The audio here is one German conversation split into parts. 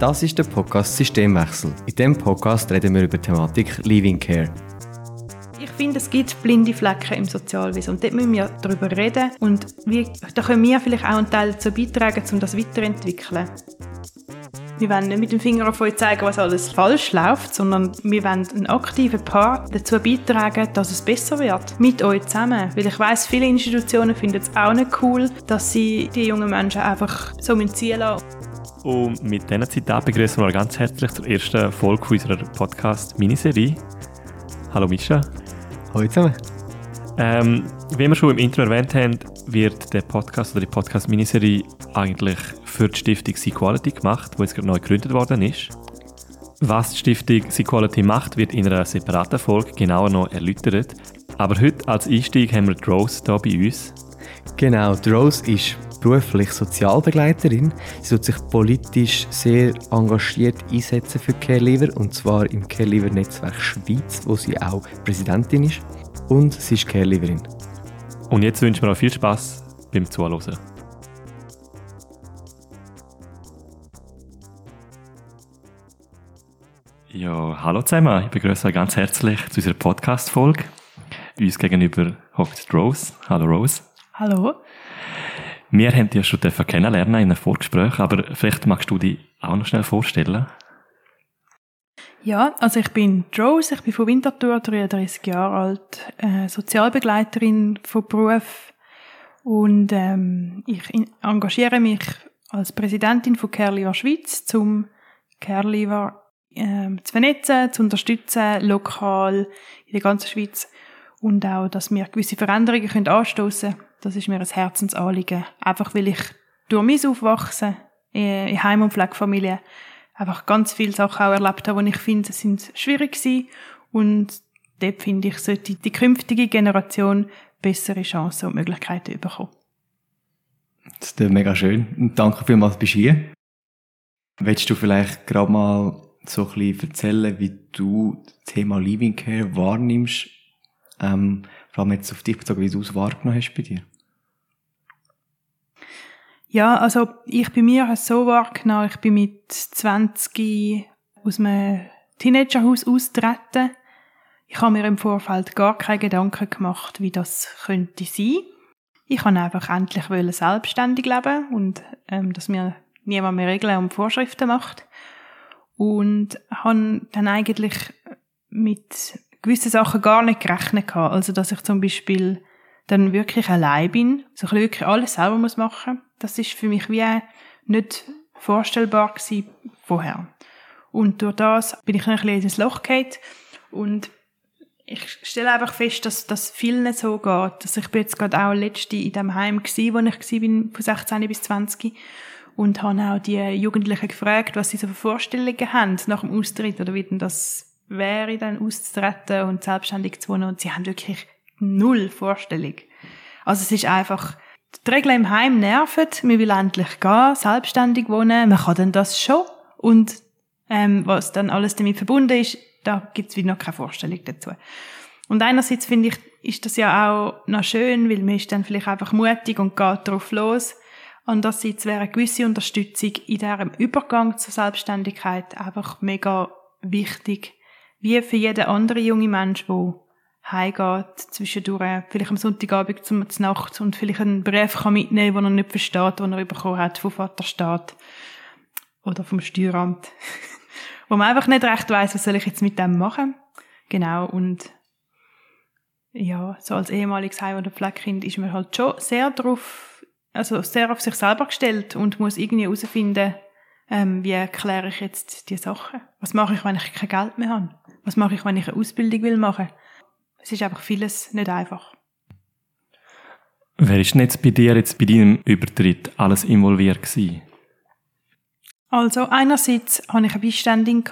Das ist der Podcast Systemwechsel. In diesem Podcast reden wir über die Thematik Living Care. Ich finde, es gibt blinde Flecken im Sozialwesen und dort müssen wir darüber reden und wie, da können wir vielleicht auch einen Teil dazu beitragen, um das weiterzuentwickeln. Wir wollen nicht mit dem Finger auf euch zeigen, was alles falsch läuft, sondern wir wollen einen aktiven Part dazu beitragen, dass es besser wird. Mit euch zusammen. Weil ich weiß, viele Institutionen finden es auch nicht cool, dass sie die jungen Menschen einfach so ziehen lassen. Und mit diesen Zitaten begrüßen wir ganz herzlich zur ersten Folge unserer Podcast-Miniserie. Hallo Mischa. Hallo zusammen. Ähm, wie wir schon im Intro erwähnt haben, wird der Podcast oder die Podcast-Miniserie eigentlich für die Stiftung Sequality gemacht, die jetzt gerade neu gegründet worden ist. Was die Stiftung Sequality macht, wird in einer separaten Folge genauer noch erläutert. Aber heute als Einstieg haben wir Rose hier bei uns. Genau, Rose ist beruflich Sozialbegleiterin. Sie tut sich politisch sehr engagiert einsetzen für CareLiver und zwar im CareLiver Netzwerk Schweiz, wo sie auch Präsidentin ist. Und sie ist CareLiverin. Und jetzt wünschen wir euch viel Spaß beim Zuhören. Ja, hallo zusammen. Ich begrüße euch ganz herzlich zu unserer Podcast-Folge. Uns gegenüber hockt Rose. Hallo Rose. Hallo. Wir haben dich ja schon kennenlernen in einem Vorgespräch, aber vielleicht magst du dich auch noch schnell vorstellen. Ja, also ich bin Rose, ich bin von Winterthur, 33 Jahre alt, äh, Sozialbegleiterin von Beruf und ähm, ich engagiere mich als Präsidentin von CareLiver Schweiz, zum CareLiver äh, zu vernetzen, zu unterstützen, lokal in der ganzen Schweiz und auch, dass wir gewisse Veränderungen können anstoßen. Das ist mir ein Herzensanliegen, einfach weil ich durch mein Aufwachsen in Heim- und Pflegefamilie einfach ganz viele Sachen auch erlebt habe, die ich finde, sind schwierig gewesen. Und dort finde ich, sollte die künftige Generation bessere Chancen und Möglichkeiten bekommen. Das ist mega schön. Danke vielmals, bist hier. Willst du vielleicht gerade mal so ein bisschen erzählen, wie du das Thema Living Care wahrnimmst? Ähm, vor allem jetzt auf dich bezogen, wie du es wahrgenommen hast bei dir. Ja, also ich bei mir habe es so wahrgenommen, ich bin mit 20 aus einem Teenagerhaus austreten. Ich habe mir im Vorfeld gar keine Gedanken gemacht, wie das könnte sein. Ich wollte einfach endlich selbstständig leben und ähm, dass mir niemand mehr Regeln und Vorschriften macht. Und habe dann eigentlich mit gewissen Sachen gar nicht gerechnet. Also, dass ich zum Beispiel dann wirklich allein bin, so ich wirklich alles selber muss machen. Das ist für mich wie nicht vorstellbar gewesen vorher. Und durch das bin ich ein bisschen ins Loch gefallen und ich stelle einfach fest, dass das vielen so geht. Dass ich bin jetzt gerade auch letzte in dem Heim gsi, wo ich bin, von 16 bis 20 und habe auch die Jugendlichen gefragt, was sie so für Vorstellungen haben nach dem Austritt oder wie denn das wäre, dann auszutreten und selbstständig zu wohnen. Und sie haben wirklich null Vorstellung. Also es ist einfach, die Regeln im Heim nerven, man will endlich gehen, selbstständig wohnen, man kann dann das schon. Und ähm, was dann alles damit verbunden ist, da gibt's wieder noch keine Vorstellung dazu. Und einerseits finde ich, ist das ja auch noch schön, weil man ist dann vielleicht einfach mutig und geht drauf los. Andererseits wäre eine gewisse Unterstützung in diesem Übergang zur Selbstständigkeit einfach mega wichtig. Wie für jeden anderen jungen Mensch, der heimgeht, zwischendurch, vielleicht am Sonntagabend zum Nacht und vielleicht einen Brief kann mitnehmen, den er nicht versteht, den er bekommen hat vom Vaterstaat oder vom Steueramt. Wo man einfach nicht recht weiß, was soll ich jetzt mit dem machen. Genau, und ja, so als ehemaliges Heim- oder Pflegekind ist man halt schon sehr drauf, also sehr auf sich selber gestellt und muss irgendwie herausfinden, ähm, wie erkläre ich jetzt die Sachen? Was mache ich, wenn ich kein Geld mehr habe? Was mache ich, wenn ich eine Ausbildung will machen? Es ist einfach vieles nicht einfach. Wer ist denn jetzt bei dir, jetzt bei deinem Übertritt, alles involviert gewesen? Also, einerseits hatte ich eine Beiständin,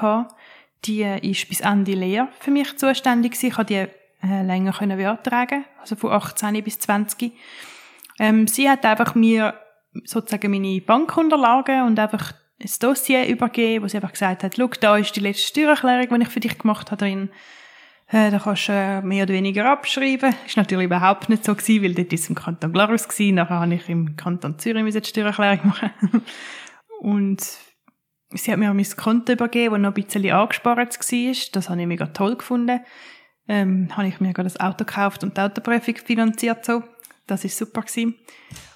die ist bis Ende Lehre für mich zuständig Ich konnte die äh, länger beantragen, also von 18 bis 20. Ähm, sie hat einfach mir sozusagen meine Bankunterlagen und einfach ein Dossier übergeben, wo sie einfach gesagt hat, schau, da ist die letzte Steuererklärung, die ich für dich gemacht habe drin. Äh, da kannst du äh, mehr oder weniger abschreiben. Ist natürlich überhaupt nicht so gewesen, weil dort ist im Kanton Glarus gewesen. Nachher habe ich im Kanton Zürich die Steuererklärung machen. Und sie hat mir auch mein Konto übergeben, das noch ein bisschen angespart war. Das habe ich mega toll gefunden. Ähm, habe ich mir gerade das Auto gekauft und die Autoprüfung finanziert so. Das ist super gewesen.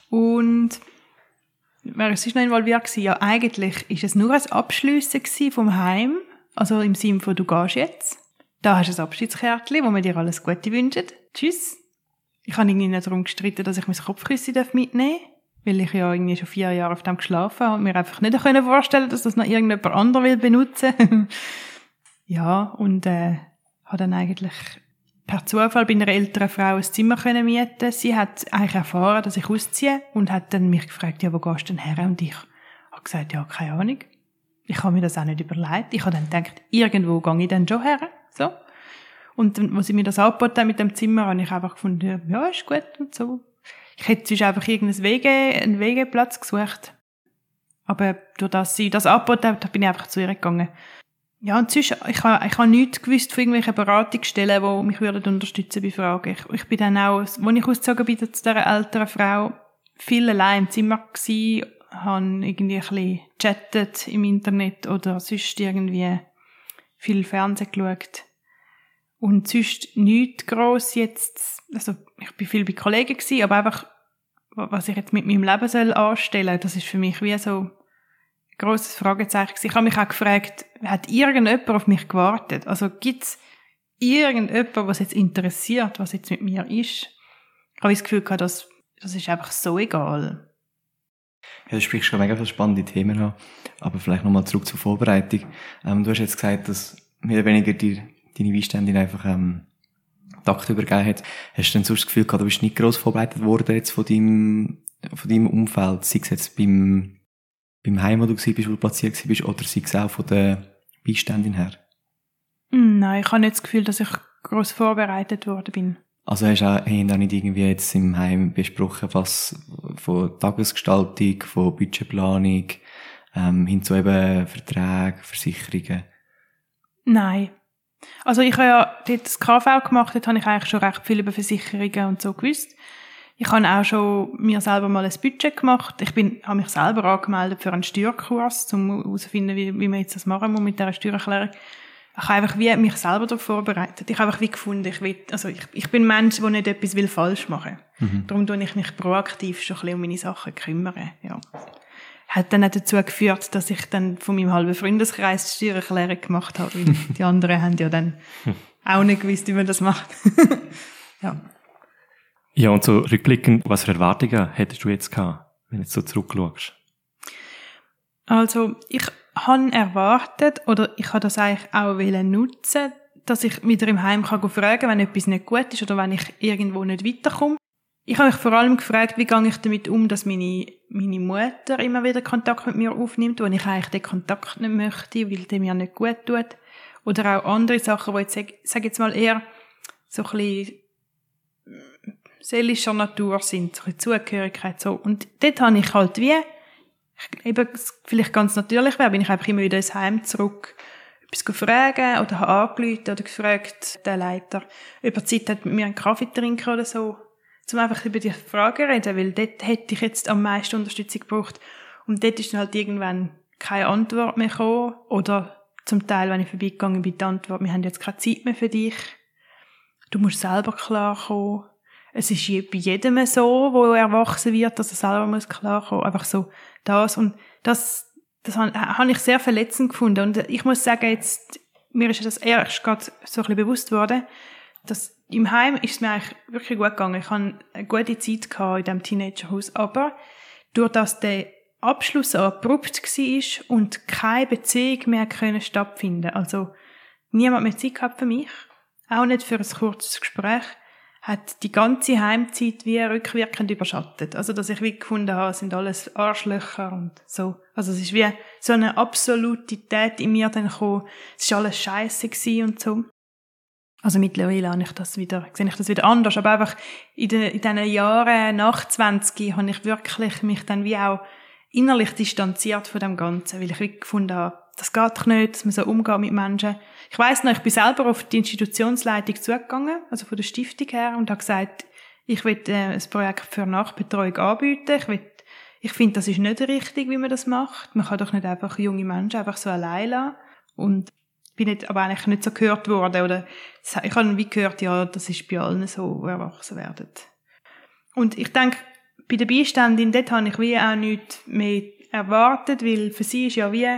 Und wer ist noch involviert gewesen? Ja, eigentlich ist es nur ein Abschliessen vom Heim. Also im Sinne von, du gehst jetzt. Da hast du ein Abschiedskärtchen, wo wir dir alles Gute wünschen. Tschüss. Ich habe irgendwie nicht darum gestritten, dass ich mein Kopfkissen mitnehmen darf, weil ich ja irgendwie schon vier Jahre auf dem geschlafen habe und mir einfach nicht vorstellen dass das noch irgendjemand anderes will benutzen. ja, und äh, habe dann eigentlich per Zufall bei einer älteren Frau ein Zimmer können mieten. Sie hat eigentlich erfahren, dass ich ausziehe und hat dann mich gefragt, ja, wo gehst du denn her? Und ich habe gesagt, ja, keine Ahnung. Ich habe mir das auch nicht überlegt. Ich habe dann gedacht, irgendwo gehe ich dann schon her. So. Und dann, als sie mir das angeboten haben mit dem Zimmer, habe ich einfach gefunden, ja, ist gut und so. Ich hätte sonst einfach irgendeinen Wege, einen Wegeplatz gesucht. Aber durch das sie das angeboten hat, bin ich einfach zu ihr gegangen. Ja, und sonst, ich habe, ich habe nichts gewusst von irgendwelchen Beratungsstellen, die mich würden unterstützen bei Fragen. Ich, ich bin dann auch, als ich ausgezogen bin zu dieser älteren Frau, viel allein im Zimmer gewesen, habe irgendwie ein bisschen chattet im Internet oder sonst irgendwie viel Fernsehen geschaut. Und sonst nichts gross jetzt, also ich bin viel bei Kollegen gewesen, aber einfach, was ich jetzt mit meinem Leben soll anstellen, das ist für mich wie so ein grosses Fragezeichen gewesen. Ich habe mich auch gefragt, hat irgendjemand auf mich gewartet? Also gibt's irgendjemand, was jetzt interessiert, was jetzt mit mir ist? Ich habe das Gefühl gehabt, das, das ist einfach so egal. Ja, du sprichst schon mega viele spannende Themen an. Aber vielleicht nochmal zurück zur Vorbereitung. Ähm, du hast jetzt gesagt, dass mehr oder weniger die, deine Beiständin einfach ähm, Takt übergeben hat. Hast du denn sonst das Gefühl gehabt, du bist nicht gross vorbereitet worden jetzt von deinem, von deinem Umfeld, sei es jetzt beim, beim Heim, wo du warst, wo du platziert warst, oder sei es auch von der Beiständin her? Hm, nein, ich habe nicht das Gefühl, dass ich gross vorbereitet worden bin. Also hast du auch, haben auch nicht irgendwie jetzt im Heim besprochen, was von Tagesgestaltung, von Budgetplanung, ähm, hin zu eben Verträgen, Versicherungen? Nein. Also ich habe ja dort das KV gemacht, dort habe ich eigentlich schon recht viel über Versicherungen und so gewusst. Ich habe auch schon mir selber mal ein Budget gemacht. Ich bin, habe mich selber angemeldet für einen Steuerkurs, um herauszufinden, wie, wie man jetzt das machen muss mit dieser Steuererklärung. Ich habe einfach wie mich selber darauf vorbereitet. Ich habe einfach wie gefunden, ich will, also ich, ich bin ein Mensch, der nicht etwas will falsch machen. Mhm. Darum tue ich mich proaktiv schon ein bisschen um meine Sachen kümmern, ja hat dann auch dazu geführt, dass ich dann von meinem halben Freundeskreis die Steuererklärung gemacht habe. Die anderen haben ja dann auch nicht gewusst, wie man das macht. ja. Ja, und so rückblickend, was für Erwartungen hättest du jetzt gehabt, wenn du jetzt so zurückschaust? Also, ich habe erwartet, oder ich habe das eigentlich auch nutzen dass ich wieder im Heim kann fragen wenn etwas nicht gut ist oder wenn ich irgendwo nicht weiterkomme. Ich habe mich vor allem gefragt, wie gehe ich damit um, dass meine, meine Mutter immer wieder Kontakt mit mir aufnimmt, wo ich eigentlich den Kontakt nicht möchte, weil der mir nicht gut tut. Oder auch andere Sachen, die jetzt, sag, sag jetzt mal eher so ein bisschen seelischer Natur sind, so ein Zugehörigkeit, so. Und dort habe ich halt wie, eben, vielleicht ganz natürlich wäre, bin ich einfach immer wieder ins Heim zurück, etwas fragen oder habe angerufen oder gefragt, der Leiter, über Zeit hat mit mir einen Kaffee trinken oder so zum einfach über die Frage reden, weil dort hätte ich jetzt am meisten Unterstützung gebraucht. Und dort ist dann halt irgendwann keine Antwort mehr gekommen. Oder zum Teil, wenn ich vorbeigegangen bin, die Antwort, wir haben jetzt keine Zeit mehr für dich. Du musst selber klarkommen. Es ist bei jedem so, wo er erwachsen wird, dass er selber muss klarkommen. Einfach so das. Und das, das habe ich sehr verletzend gefunden. Und ich muss sagen, jetzt, mir ist das erst gerade so ein bisschen bewusst worden, dass im Heim ist es mir eigentlich wirklich gut gegangen. Ich hatte eine gute Zeit in diesem Teenagerhaus. Aber durch das der Abschluss so abrupt war und keine Beziehung mehr können stattfinden Also niemand mehr Zeit gehabt für mich. Auch nicht für ein kurzes Gespräch hat die ganze Heimzeit wie rückwirkend überschattet. Also, dass ich wie gefunden habe, sind alles Arschlöcher und so. Also, es ist wie so eine Absolutität in mir dann gekommen. Es war alles scheiße und so. Also mittlerweile habe ich das wieder, sehe ich das wieder anders. Aber einfach in, den, in diesen Jahren nach 20 habe ich wirklich mich dann wie auch innerlich distanziert von dem Ganzen, weil ich wirklich gefunden habe, das geht doch nicht, dass man so umgeht mit Menschen. Ich weiss noch, ich bin selber auf die Institutionsleitung zugegangen, also von der Stiftung her, und habe gesagt, ich will äh, ein Projekt für Nachbetreuung anbieten, ich will Ich finde, das ist nicht richtig, wie man das macht. Man kann doch nicht einfach junge Menschen einfach so allein lassen. Und bin nicht, aber eigentlich nicht so gehört worden. Oder ich habe wie gehört, ja, das ist bei allen so, die erwachsen werden. Und ich denke, bei der Beiständin, dort habe ich wie auch nichts mehr erwartet, weil für sie ist ja wie,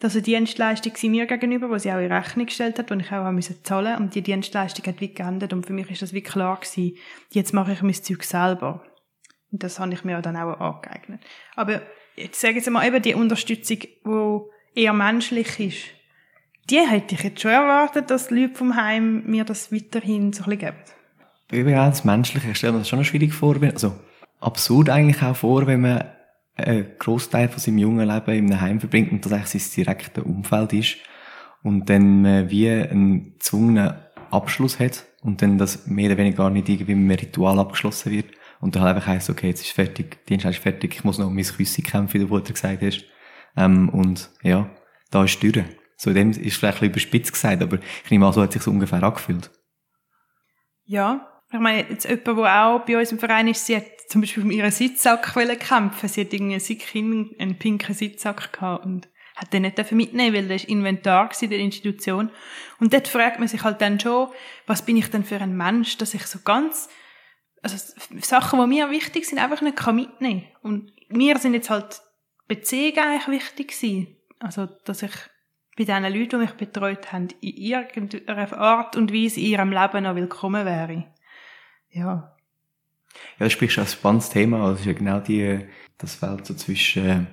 dass eine Dienstleistung sie mir gegenüber, wo sie auch in Rechnung gestellt hat, und ich auch müssen zahlen und die Dienstleistung hat wie geändert und für mich ist das wie klar gewesen, jetzt mache ich mein Zeug selber. Und das habe ich mir dann auch angeeignet. Aber jetzt sage ich mal eben die Unterstützung, die eher menschlich ist, die hätte ich jetzt schon erwartet, dass die Leute vom Heim mir das weiterhin so ein bisschen geben. Ja, das Menschliche, ich stelle mir das schon schwierig vor, also absurd eigentlich auch vor, wenn man einen Großteil von seinem jungen Leben in einem Heim verbringt und das eigentlich sein direktes Umfeld ist und dann wie einen gezwungenen Abschluss hat und dann das mehr oder weniger gar nicht irgendwie mit einem Ritual abgeschlossen wird und dann halt einfach heisst, okay, jetzt ist fertig, die Dienst ist fertig, ich muss noch um mein Küsse kämpfen, wie du vorher gesagt hast. Ähm, und ja, da ist Tür. So dem ist vielleicht ein bisschen überspitzt gesagt, aber ich nehme an, so hat sich so ungefähr angefühlt. Ja, ich meine, jetzt jemand, der auch bei uns im Verein ist, sie hat zum Beispiel um ihren Sitzsack kämpfen Sie hat irgendwie einen, einen pinken Sitzsack gehabt und hat den nicht mitnehmen weil das war Inventar in der Institution. Und dort fragt man sich halt dann schon, was bin ich denn für ein Mensch, dass ich so ganz, also Sachen, die mir wichtig sind, einfach nicht kann mitnehmen Und mir sind jetzt halt Beziehungen eigentlich wichtig gewesen. Also, dass ich bei den Leuten, die mich betreut haben, in irgendeiner Art und Weise in ihrem Leben noch willkommen wäre. Ja. Ja, das sprichst ein spannendes Thema. Also, ist ja genau die, das Feld so zwischen,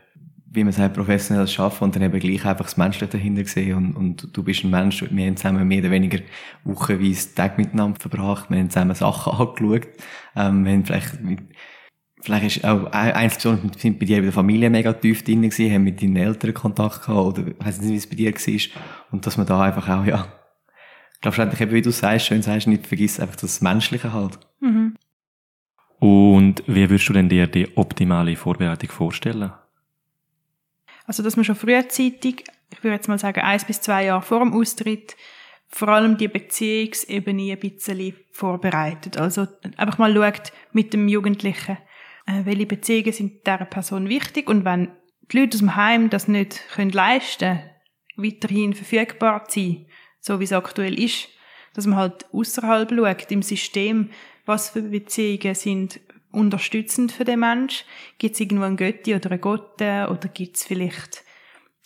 wie man sagt, professionelles Arbeiten und dann eben gleich einfach das Menschliche dahinter gesehen. Und, und du bist ein Mensch, wir haben zusammen mehr oder weniger wochenweise Tag miteinander verbracht, wir haben zusammen Sachen angeschaut, ähm, wir haben vielleicht mit, vielleicht ist auch Einzelpersonen sind bei dir in der Familie mega tief drin gewesen, haben mit deinen Eltern Kontakt gehabt oder weiss nicht, wie es bei dir war. Und dass man da einfach auch, ja, ich glaube schlussendlich eben, wie du sagst, schön sagst, nicht vergisst einfach das Menschliche halt. Mhm. Und wie würdest du denn dir die optimale Vorbereitung vorstellen? Also, dass man schon frühzeitig, ich würde jetzt mal sagen, eins bis zwei Jahre vor dem Austritt, vor allem die Beziehungsebene ein bisschen vorbereitet. Also einfach mal schaut mit dem Jugendlichen, äh, welche Beziehungen sind dieser Person wichtig? Und wenn die Leute aus dem Heim das nicht können leisten weiterhin verfügbar zu sein, so wie es aktuell ist, dass man halt außerhalb schaut, im System, was für Beziehungen sind unterstützend für den Mensch. Gibt es irgendwo einen Götti oder eine Gotte oder gibt es vielleicht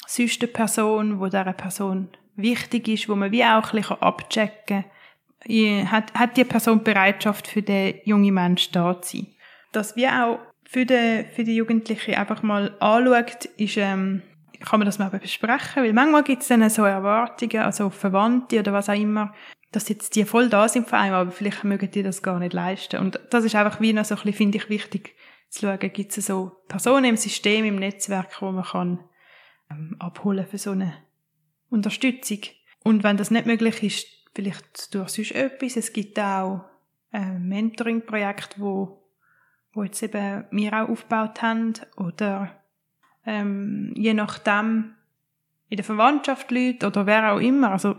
sonst eine Person, wo dieser Person wichtig ist, wo man wie auch ein bisschen abchecken kann, hat, hat die Person Bereitschaft für den jungen Mensch da zu sein dass wir auch für die, für die Jugendlichen einfach mal anschaut, ist, ähm, kann man das mal besprechen, weil manchmal gibt es dann so Erwartungen, also Verwandte oder was auch immer, dass jetzt die voll da sind vor allem, aber vielleicht mögen die das gar nicht leisten. Und das ist einfach wie noch so ein bisschen, finde ich, wichtig zu schauen, gibt es so Personen im System, im Netzwerk, wo man kann ähm, abholen für so eine Unterstützung. Und wenn das nicht möglich ist, vielleicht durch sonst etwas. Es gibt auch ein Mentoring-Projekt, wo wo jetzt eben wir auch aufgebaut haben oder ähm, je nachdem in der Verwandtschaft Leute oder wer auch immer. Also,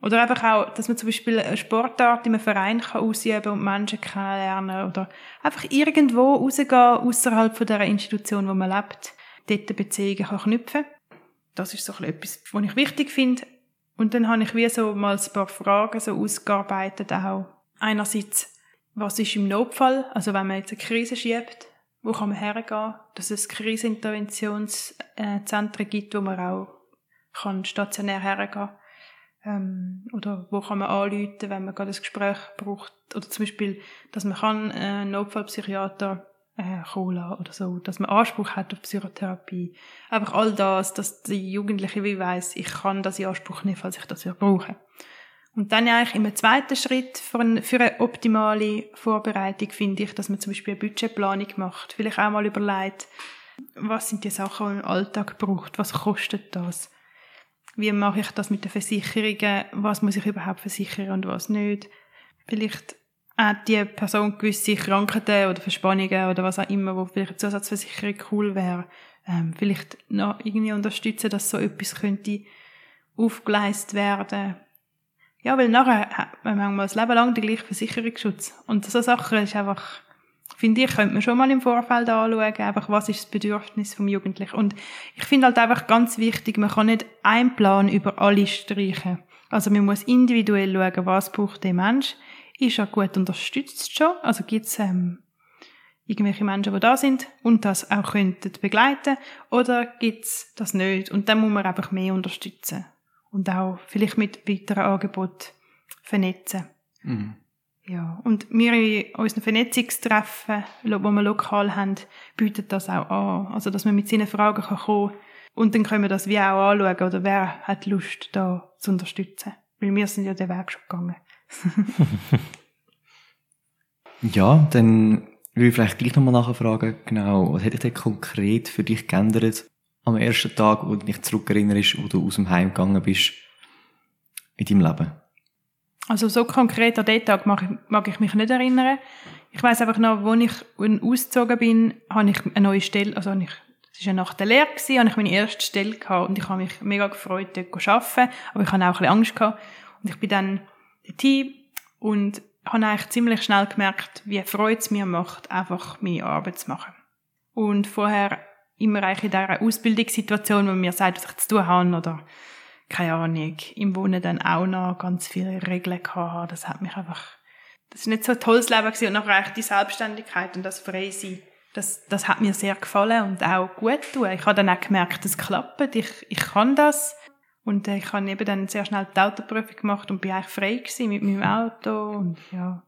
oder einfach auch, dass man zum Beispiel eine Sportart in einem Verein kann ausüben und Menschen kennenlernen oder einfach irgendwo rausgehen, außerhalb von der Institution, wo man lebt, dort Beziehungen kann knüpfen. Das ist so etwas, was ich wichtig finde. Und dann habe ich wie so mal ein paar Fragen so ausgearbeitet auch. Einerseits, was ist im Notfall? Also wenn man jetzt eine Krise schiebt, wo kann man hergehen? Dass es Kriseninterventionszentren gibt, wo man auch kann stationär hergehen ähm, oder wo kann man anrufen, wenn man gerade ein Gespräch braucht oder zum Beispiel, dass man kann äh, einen Notfallpsychiater äh, kommen oder so, dass man Anspruch hat auf Psychotherapie. Einfach all das, dass die Jugendliche wie weiss, ich kann das in Anspruch nehmen, falls ich das brauche. Und dann eigentlich im zweiten Schritt für, eine, optimale Vorbereitung finde ich, dass man zum Beispiel eine Budgetplanung macht. Vielleicht auch mal überlegt, was sind die Sachen, die man im Alltag braucht? Was kostet das? Wie mache ich das mit den Versicherungen? Was muss ich überhaupt versichern und was nicht? Vielleicht hat die Person gewisse Krankheiten oder Verspannungen oder was auch immer, wo vielleicht eine Zusatzversicherung cool wäre. Ähm, vielleicht noch irgendwie unterstützen, dass so etwas könnte aufgeleistet werden ja, weil nachher hat man manchmal das Leben lang den gleichen Versicherungsschutz. Und so Sachen ist einfach, finde ich, könnte man schon mal im Vorfeld anschauen, einfach was ist das Bedürfnis vom Jugendlichen. Und ich finde halt einfach ganz wichtig, man kann nicht einen Plan über alle streichen. Also man muss individuell schauen, was braucht der Mensch. Ist er gut unterstützt schon? Also gibt es ähm, irgendwelche Menschen, die da sind und das auch könnten begleiten oder gibt es das nicht? Und dann muss man einfach mehr unterstützen und auch vielleicht mit weiteren Angeboten vernetzen. Mhm. Ja, und wir in unseren Vernetzungstreffen, die wir lokal haben, bieten das auch an. Also, dass man mit seinen Fragen kann kommen und dann können wir das wie auch anschauen, oder wer hat Lust, da zu unterstützen. Weil wir sind ja den Weg schon gegangen. ja, dann würde ich vielleicht gleich nochmal nachfragen, genau, was hätte denn konkret für dich geändert am ersten Tag, wo du dich zurückerinnerst, wo du aus dem Heim gegangen bist, in deinem Leben? Also so konkret an den Tag mag ich, mich nicht erinnern. Ich weiß einfach noch, als ich ausgezogen bin, habe ich eine neue Stelle, also ich, es war nach der Lehre, gewesen, habe ich meine erste Stelle gehabt und ich habe mich mega gefreut, dort zu arbeiten, aber ich hatte auch ein bisschen Angst gehabt. Und ich bin dann Team und habe eigentlich ziemlich schnell gemerkt, wie Freude es mir macht, einfach meine Arbeit zu machen. Und vorher immer eigentlich in dieser Ausbildungssituation, wo man mir sagt, was ich zu tun habe oder keine Ahnung, im Wohnen dann auch noch ganz viele Regeln gehabt. Das hat mich einfach, das ist nicht so ein tolles Leben gewesen. Und nachher eigentlich die Selbstständigkeit und das Freisein, das, das hat mir sehr gefallen und auch gut tun. Ich habe dann auch gemerkt, es klappt, ich, ich kann das. Und äh, ich habe eben dann sehr schnell die Autoprüfung gemacht und bin eigentlich frei gewesen mit meinem Auto und ja,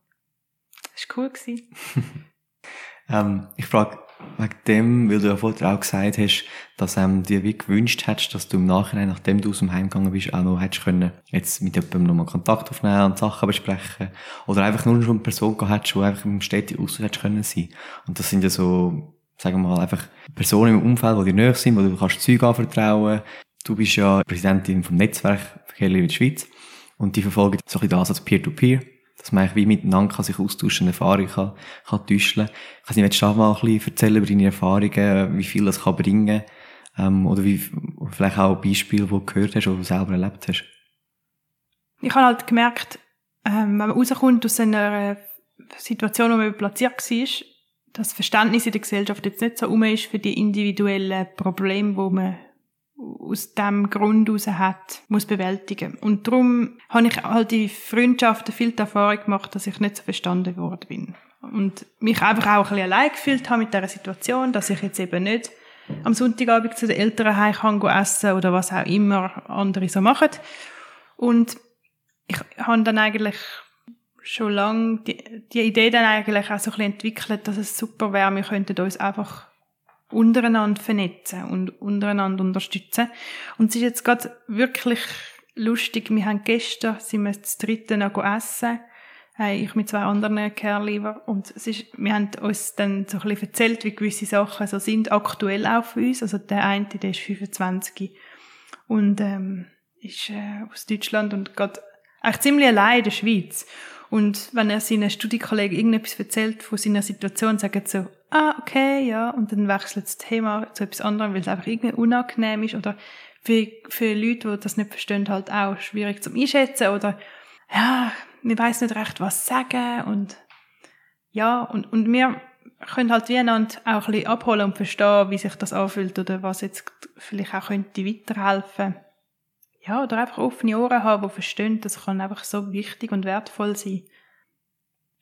das war cool gewesen. ähm, ich frage wegen dem, weil du ja vorher auch gesagt hast, dass ähm, dir wie gewünscht hättest, dass du im Nachhinein, nachdem du aus dem Heim gegangen bist, auch noch hättest können, jetzt mit jemandem nochmal Kontakt aufnehmen und Sachen besprechen. Oder einfach nur schon eine Person gehabt hättest, die einfach im städtischen Ausland hättest können sein. Und das sind ja so, sagen wir mal, einfach Personen im Umfeld, die dir näher sind, wo du kannst Zeug anvertrauen. Du bist ja Präsidentin vom Netzwerk Verkehr in der Schweiz. Und die verfolgen so ein bisschen das als Peer-to-Peer. -Peer dass man wie miteinander kann sich austauschen, Erfahrungen kann, kann täuschen. Kannst du nicht mal ein bisschen erzählen über deine Erfahrungen, wie viel das kann bringen, ähm, oder wie, vielleicht auch Beispiele, die du gehört hast oder selber erlebt hast? Ich habe halt gemerkt, ähm, wenn man rauskommt aus einer Situation, wo man platziert war, dass Verständnis in der Gesellschaft jetzt nicht so um ist für die individuellen Probleme, wo man aus dem Grund heraus hat, muss bewältigen. Und darum habe ich halt die Freundschaften viel Erfahrung gemacht, dass ich nicht so verstanden worden bin. Und mich einfach auch ein bisschen allein gefühlt habe mit dieser Situation, dass ich jetzt eben nicht am Sonntagabend zu den Eltern heim kann essen oder was auch immer andere so machen. Und ich habe dann eigentlich schon lange die, die Idee dann eigentlich auch so ein bisschen entwickelt, dass es super wäre, wir könnten uns einfach untereinander vernetzen und untereinander unterstützen. Und es ist jetzt gerade wirklich lustig. Wir haben gestern, sind wir das dritte noch essen. Ich mit zwei anderen Kerlen. Und es ist, wir haben uns dann so ein bisschen erzählt, wie gewisse Sachen so sind, aktuell auch für uns. Also der eine, der ist 25 und ähm, ist äh, aus Deutschland und geht eigentlich ziemlich allein in der Schweiz. Und wenn er seinen Studienkollegen irgendetwas erzählt von seiner Situation, sagen sie so, ah, okay, ja, und dann wechselt das Thema zu etwas anderem, weil es einfach irgendwie unangenehm ist oder für, für Leute, die das nicht verstehen, halt auch schwierig zum Einschätzen oder ja, wir weiß nicht recht, was sagen und ja, und, und wir können halt einander auch ein bisschen abholen und verstehen, wie sich das anfühlt oder was jetzt vielleicht auch könnte weiterhelfen. Ja, oder einfach offene Ohren haben, die verstehen, das kann einfach so wichtig und wertvoll sein.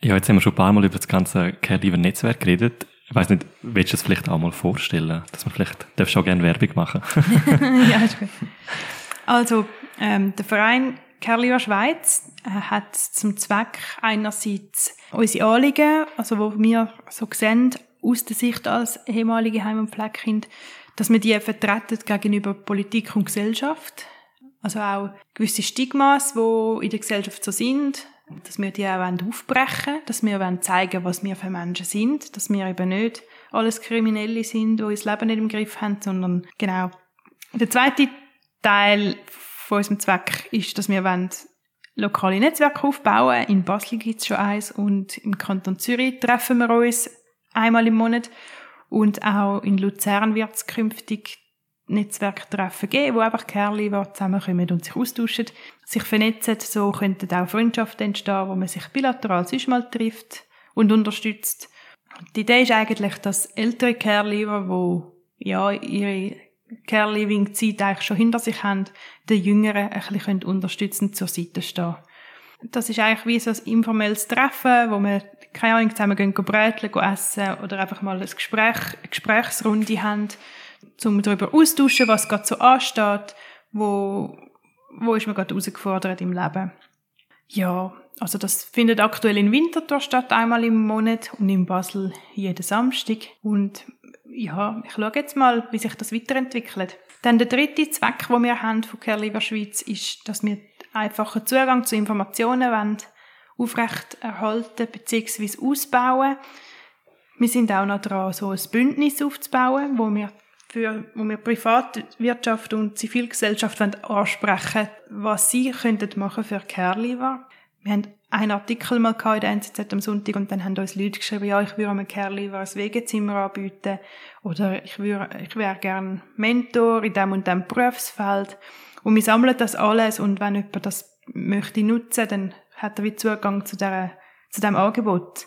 Ja, jetzt haben wir schon ein paar Mal über das ganze Care Netzwerk geredet. Ich weiß nicht, willst du es vielleicht auch mal vorstellen? Dass man vielleicht, darfst du auch gerne Werbung machen. ja, ist gut. Also, ähm, der Verein Kerliver Schweiz äh, hat zum Zweck einerseits unsere Anliegen, also wo wir so sehen, aus der Sicht als ehemalige Heim- und Pflegekind, dass wir die vertreten gegenüber Politik und Gesellschaft. Also auch gewisse Stigmas, die in der Gesellschaft so sind, dass wir die auch aufbrechen wollen, dass wir zeigen was wir für Menschen sind, dass wir eben nicht alles Kriminelle sind, die das Leben nicht im Griff haben, sondern genau. Der zweite Teil von unserem Zweck ist, dass wir wollen lokale Netzwerke aufbauen. In Basel gibt es schon eins und im Kanton Zürich treffen wir uns einmal im Monat. Und auch in Luzern wird es künftig Netzwerktreffen geben, wo einfach Kerle zusammenkommen und sich austauschen, sich vernetzen. So könnten auch Freundschaften entstehen, wo man sich bilateral sonst mal trifft und unterstützt. Die Idee ist eigentlich, dass ältere Care-Leaver, die ja, ihre Care-Living-Zeit eigentlich schon hinter sich haben, den Jüngeren ein bisschen unterstützend zur Seite stehen Das ist eigentlich wie so ein informelles Treffen, wo wir, keine Ahnung, zusammen gehen, gehen gehen essen oder einfach mal ein Gespräch, eine Gesprächsrunde haben, um darüber austauschen, was gerade so ansteht, wo, wo ist man gerade herausgefordert im Leben. Ja, also das findet aktuell in Winterthur statt, einmal im Monat und in Basel jeden Samstag. Und ja, ich schaue jetzt mal, wie sich das weiterentwickelt. Dann der dritte Zweck, den wir haben von Care Schweiz, ist, dass wir einfachen Zugang zu Informationen wollen, aufrecht erhalten bzw. ausbauen. Wir sind auch noch dran, so ein Bündnis aufzubauen, wo wir für, wo wir Privatwirtschaft und Zivilgesellschaft ansprechen was sie könnten machen für Care-Leaver. Wir haben einen Artikel mal in der NZZ am Sonntag und dann haben uns Leute geschrieben, ja, ich würde einem Care-Leaver ein Wegezimmer anbieten oder ich würde, ich wäre gern Mentor in dem und dem Berufsfeld. Und wir sammeln das alles und wenn jemand das möchte nutzen, dann hat er wie Zugang zu, der, zu dem Angebot.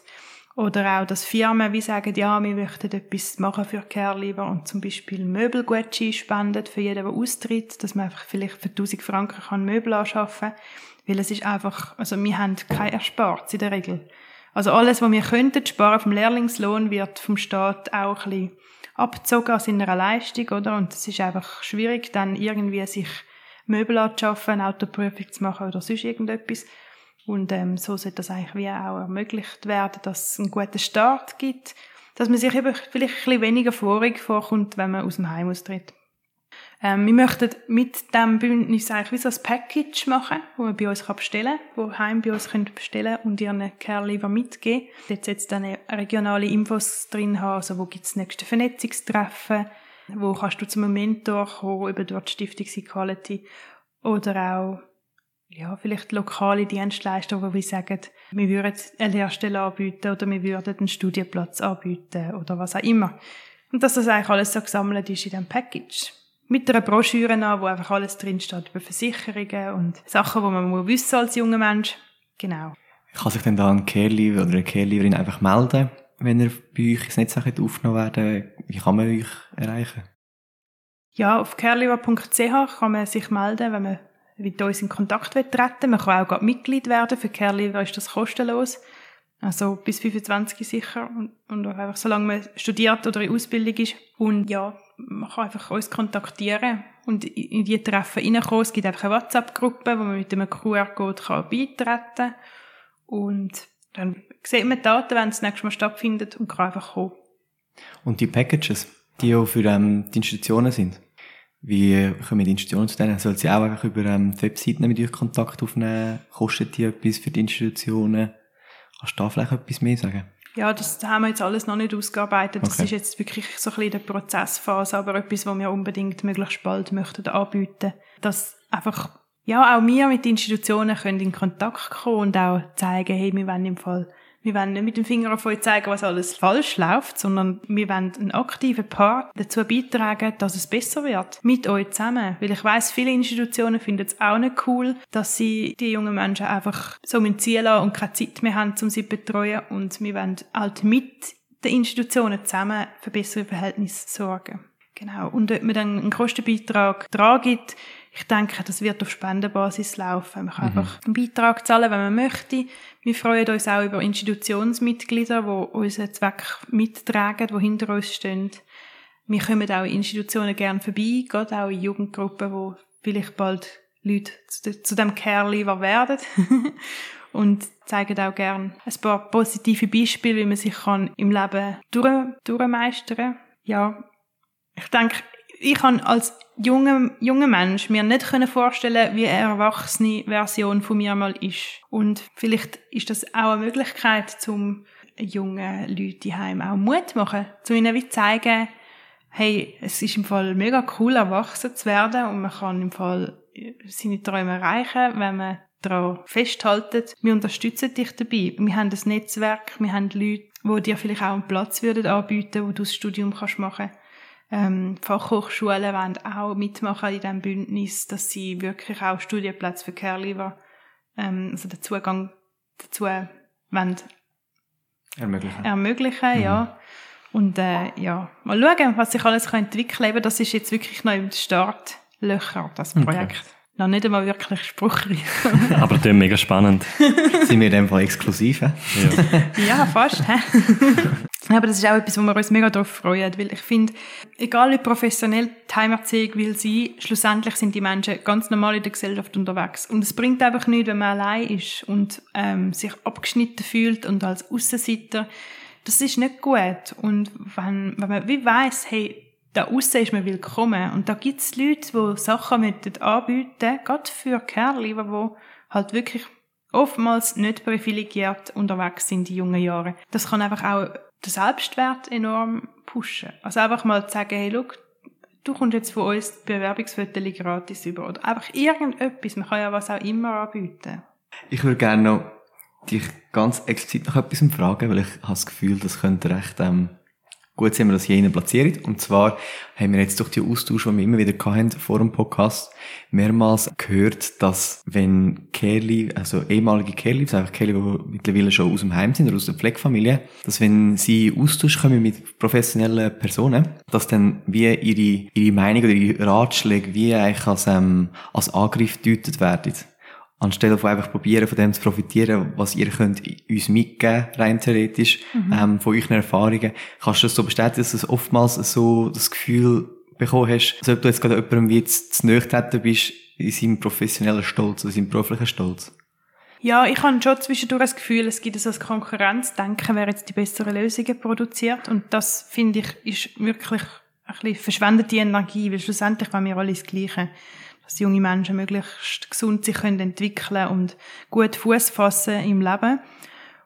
Oder auch, dass Firmen wie sagen, ja, wir möchten etwas machen für Care-Leaver und zum Beispiel Möbelgutschein spenden für jeden, der austritt, dass man einfach vielleicht für 1000 Franken kann Möbel anschaffen kann. Weil es ist einfach, also wir haben kein Erspartes in der Regel. Also alles, was wir könnten sparen vom Lehrlingslohn, wird vom Staat auch ein bisschen abgezogen aus seiner Leistung, oder? Und es ist einfach schwierig, dann irgendwie sich Möbel anzuschaffen, Autoprüfung zu machen oder sonst irgendetwas. Und ähm, so sollte das eigentlich wie auch ermöglicht werden, dass es einen guten Start gibt, dass man sich eben vielleicht ein bisschen weniger vorig vorkommt, wenn man aus dem Heim austritt. Ähm, wir möchten mit dem Bündnis eigentlich wie so ein Package machen, wo man bei uns bestellen kann, wo Heim bei uns bestellen können und ihren Kerl lieber mitgeben. Dort jetzt dann regionale Infos drin haben, also wo gibt es nächste Vernetzungstreffen, wo kannst du zum Mentor kommen, über dort die Stiftung Equality oder auch ja, vielleicht lokale Dienstleister, wo wir sagen, wir würden eine Lehrstelle anbieten oder wir würden einen Studienplatz anbieten oder was auch immer. Und dass das eigentlich alles so gesammelt ist in diesem Package. Mit einer Broschüre an, wo einfach alles drinsteht über Versicherungen und Sachen, die man muss wissen als junger Mensch. Genau. Kann sich denn da ein Careleaver oder eine Careleaverin einfach melden, wenn er bei euch ins Netzwerk aufgenommen werden Wie kann man euch erreichen? Ja, auf careleaver.ch kann man sich melden, wenn man mit uns in Kontakt treten Man kann auch Mitglied werden. Für Careleaver ist das kostenlos. Also bis 25 sicher. Und, und einfach solange man studiert oder in Ausbildung ist. Und ja, man kann einfach uns kontaktieren und in die Treffen reinkommen. Es gibt einfach eine WhatsApp-Gruppe, wo man mit einem QR-Code beitreten kann. Und dann sieht man die Daten, wenn es das nächste Mal stattfindet und kann einfach kommen. Und die Packages, die auch für ähm, die Institutionen sind, wie kommen die Institutionen zu denen? Sollen sie auch einfach über ähm, die Webseiten mit euch Kontakt aufnehmen? Kostet die etwas für die Institutionen? Kannst du da vielleicht etwas mehr sagen? Ja, das haben wir jetzt alles noch nicht ausgearbeitet. Das ist jetzt wirklich so ein bisschen die Prozessphase, aber etwas, was wir unbedingt möglichst bald möchten anbieten. Dass einfach, ja, auch wir mit Institutionen können in Kontakt kommen und auch zeigen, hey, wir wollen im Fall wir wollen nicht mit dem Finger auf euch zeigen, was alles falsch läuft, sondern wir wollen einen aktiven Part dazu beitragen, dass es besser wird. Mit euch zusammen. Weil ich weiß, viele Institutionen finden es auch nicht cool, dass sie die jungen Menschen einfach so Ziel lassen und keine Zeit mehr haben, um sie zu betreuen. Und wir wollen halt mit den Institutionen zusammen für bessere Verhältnisse sorgen. Genau. Und ob man dann einen Kostenbeitrag dran gibt, ich denke, das wird auf Spendenbasis laufen. Man kann mhm. einfach einen Beitrag zahlen, wenn man möchte. Wir freuen uns auch über Institutionsmitglieder, die unseren Zweck mittragen, die hinter uns stehen. Wir kommen auch in Institutionen gerne vorbei, gerade auch in Jugendgruppen, wo vielleicht bald Leute zu, zu dem Kerl werden. und zeigen auch gerne ein paar positive Beispiele, wie man sich kann im Leben durch, durchmeistern kann. Ja, ich denke, ich kann als junger, junger Mensch mir nicht vorstellen wie eine erwachsene Version von mir mal ist. Und vielleicht ist das auch eine Möglichkeit, zum jungen Leuten heim auch Mut zu machen, zu ihnen wie zeigen, hey, es ist im Fall mega cool, erwachsen zu werden und man kann im Fall seine Träume erreichen, wenn man daran festhaltet. Wir unterstützen dich dabei. Wir haben das Netzwerk, wir haben Leute, die dir vielleicht auch einen Platz würden anbieten, wo du das Studium kannst machen kannst ähm, Fachhochschulen wollen auch mitmachen in diesem Bündnis, dass sie wirklich auch Studienplätze für Care ähm, also den Zugang dazu wollen Ermöglichen. ermöglichen, Mhm. ja. Und äh, ja, mal schauen, was sich alles kann entwickeln kann. Das ist jetzt wirklich noch im Startlöcher, das Projekt. Noch nicht einmal wirklich spruchreif. Aber das ist mega spannend. Sind wir in dem Fall exklusiv? Ja. ja, fast. Aber das ist auch etwas, wo wir uns mega darauf freuen, weil ich finde, egal wie professionell die Heimerziehung will sein, schlussendlich sind die Menschen ganz normal in der Gesellschaft unterwegs. Und es bringt einfach nichts, wenn man allein ist und ähm, sich abgeschnitten fühlt und als Aussenseiter. Das ist nicht gut. Und wenn, wenn man wie weiss, hey, da aussen ist man willkommen. Und da gibt's Leute, die Sachen möchten anbieten, gerade für Kerle, die halt wirklich oftmals nicht privilegiert unterwegs sind in jungen Jahren. Das kann einfach auch den Selbstwert enorm pushen. Also einfach mal zu sagen, hey, schau, du kommst jetzt von uns die Bewerbungsfotos gratis über. Oder einfach irgendetwas. Man kann ja was auch immer anbieten. Ich würde gerne noch dich ganz explizit nach etwas fragen, weil ich habe das Gefühl, das könnte recht ähm, gut sein, wenn wir das hier innen platzieren. Und zwar haben wir jetzt durch die Austausch, die wir immer wieder hatten vor dem Podcast, mehrmals gehört, dass wenn Kerli, also ehemalige Kerli, also einfach Kerli, die mittlerweile schon aus dem Heim sind oder aus der Pflegefamilie, dass wenn sie Austausch kommen mit professionellen Personen, dass dann wie ihre, ihre Meinung oder ihre Ratschläge wie eigentlich als, ähm, als Angriff gedeutet werden anstelle von einfach probieren, von dem zu profitieren, was ihr könnt uns mitgeben, rein theoretisch, ähm, von euren Erfahrungen. Kannst du das so bestätigen, dass du oftmals so das Gefühl bekommen hast, als ob du jetzt gerade jemandem wie jetzt zu getreten bist, in seinem professionellen Stolz, oder seinem beruflichen Stolz? Ja, ich habe schon zwischendurch das Gefühl, es gibt so ein Konkurrenzdenken, wer jetzt die besseren Lösungen produziert. Und das, finde ich, ist wirklich ein bisschen verschwendete Energie, weil schlussendlich wollen wir alle das Gleiche. Dass junge Menschen möglichst gesund sich können entwickeln und gut Fuß fassen im Leben.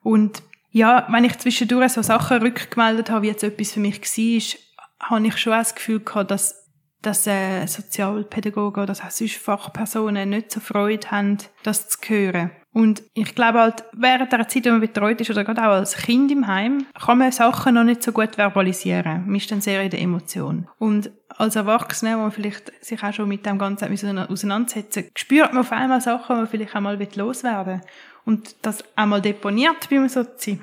Und ja, wenn ich zwischendurch so Sachen rückgemeldet habe, wie jetzt etwas für mich war, habe ich schon auch das Gefühl gehabt, dass dass äh, Sozialpädagogen oder auch sonst Fachpersonen nicht so Freude haben, das zu hören. Und ich glaube halt, während der Zeit, wenn man betreut ist oder gerade auch als Kind im Heim, kann man Sachen noch nicht so gut verbalisieren. Man ist dann sehr in der Emotion. Und als Erwachsener, wo man vielleicht sich auch schon mit dem Ganzen auseinandersetzen spürt man auf einmal Sachen, die man vielleicht einmal loswerden will. Und das einmal deponiert beim Sozi.